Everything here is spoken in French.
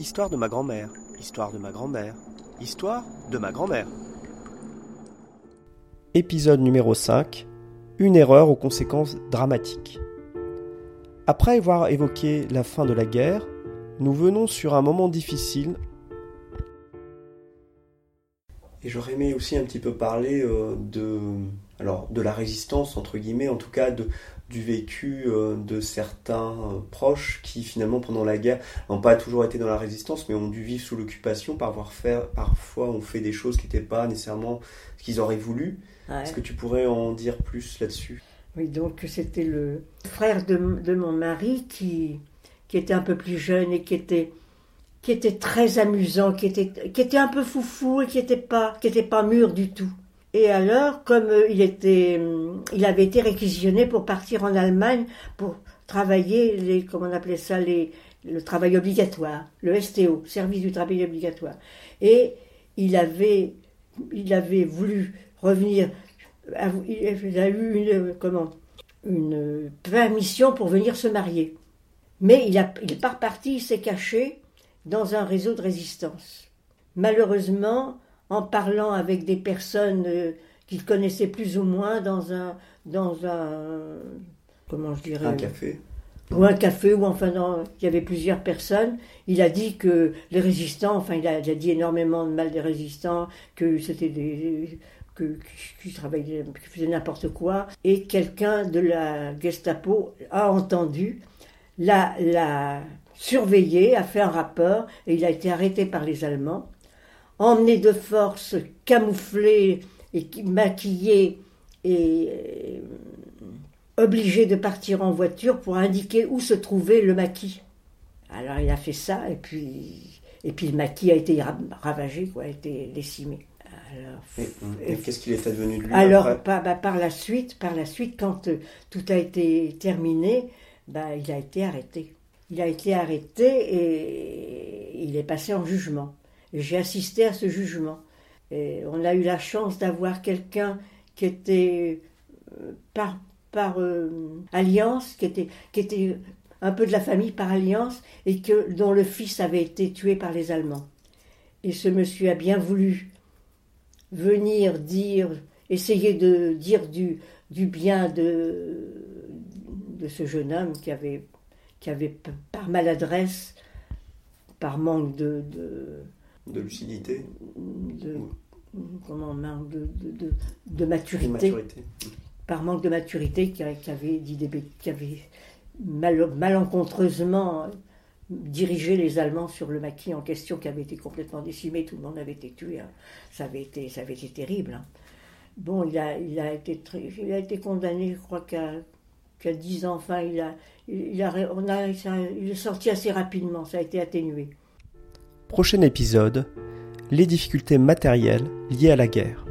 Histoire de ma grand-mère, histoire de ma grand-mère, histoire de ma grand-mère. Épisode numéro 5 Une erreur aux conséquences dramatiques. Après avoir évoqué la fin de la guerre, nous venons sur un moment difficile. Et j'aurais aimé aussi un petit peu parler euh, de, alors, de la résistance, entre guillemets, en tout cas de, du vécu euh, de certains euh, proches qui finalement pendant la guerre n'ont pas toujours été dans la résistance mais ont dû vivre sous l'occupation, parfois, faire, parfois ont fait des choses qui n'étaient pas nécessairement ce qu'ils auraient voulu. Est-ce que tu pourrais en dire plus là-dessus? Oui, donc c'était le frère de, de, mon mari qui, qui était un peu plus jeune et qui était, qui était très amusant, qui était, qui était un peu foufou et qui n'était pas, qui était pas mûr du tout. Et alors, comme euh, euh, il avait été réquisitionné pour partir en Allemagne pour travailler comment on appelait ça, le travail obligatoire, le STO, service du travail obligatoire. Et il avait, il avait voulu revenir, il a eu une, comment, une permission pour venir se marier. Mais il, a, il pas reparti, il s'est caché dans un réseau de résistance. Malheureusement, en parlant avec des personnes euh, qu'il connaissait plus ou moins dans un dans un comment je dirais un café. ou un café ou enfin dans, il y avait plusieurs personnes. Il a dit que les résistants enfin il a, il a dit énormément de mal des résistants que c'était des que, qui travaillaient qui faisaient n'importe quoi. Et quelqu'un de la Gestapo a entendu l'a l'a surveillé a fait un rapport et il a été arrêté par les Allemands emmené de force, camouflé et maquillé et euh, obligé de partir en voiture pour indiquer où se trouvait le maquis. Alors il a fait ça et puis et puis le maquis a été ravagé, quoi, a été décimé. Alors, et, qu'est-ce qu'il est advenu de lui Alors par, bah, par, la suite, par la suite, quand euh, tout a été terminé, bah, il a été arrêté. Il a été arrêté et il est passé en jugement. J'ai assisté à ce jugement. Et on a eu la chance d'avoir quelqu'un qui était euh, par, euh, alliance, qui était, qui était un peu de la famille par alliance, et que, dont le fils avait été tué par les Allemands. Et ce monsieur a bien voulu venir dire, essayer de dire du, du bien de, de ce jeune homme qui avait, qui avait par maladresse, par manque de de lucidité de, comment, de, de, de, maturité, Par manque de maturité, qui, avait, qui avait mal, malencontreusement dirigé les Allemands sur le maquis en question qui avait été complètement décimé, tout le monde avait été tué. Hein. Ça, avait été, ça avait été terrible. Hein. Bon, il a, il, a été il a été condamné, je crois qu'à qu 10 ans. Enfin, il, a, il, a, on a, il est sorti assez rapidement, ça a été atténué. Prochain épisode, les difficultés matérielles liées à la guerre.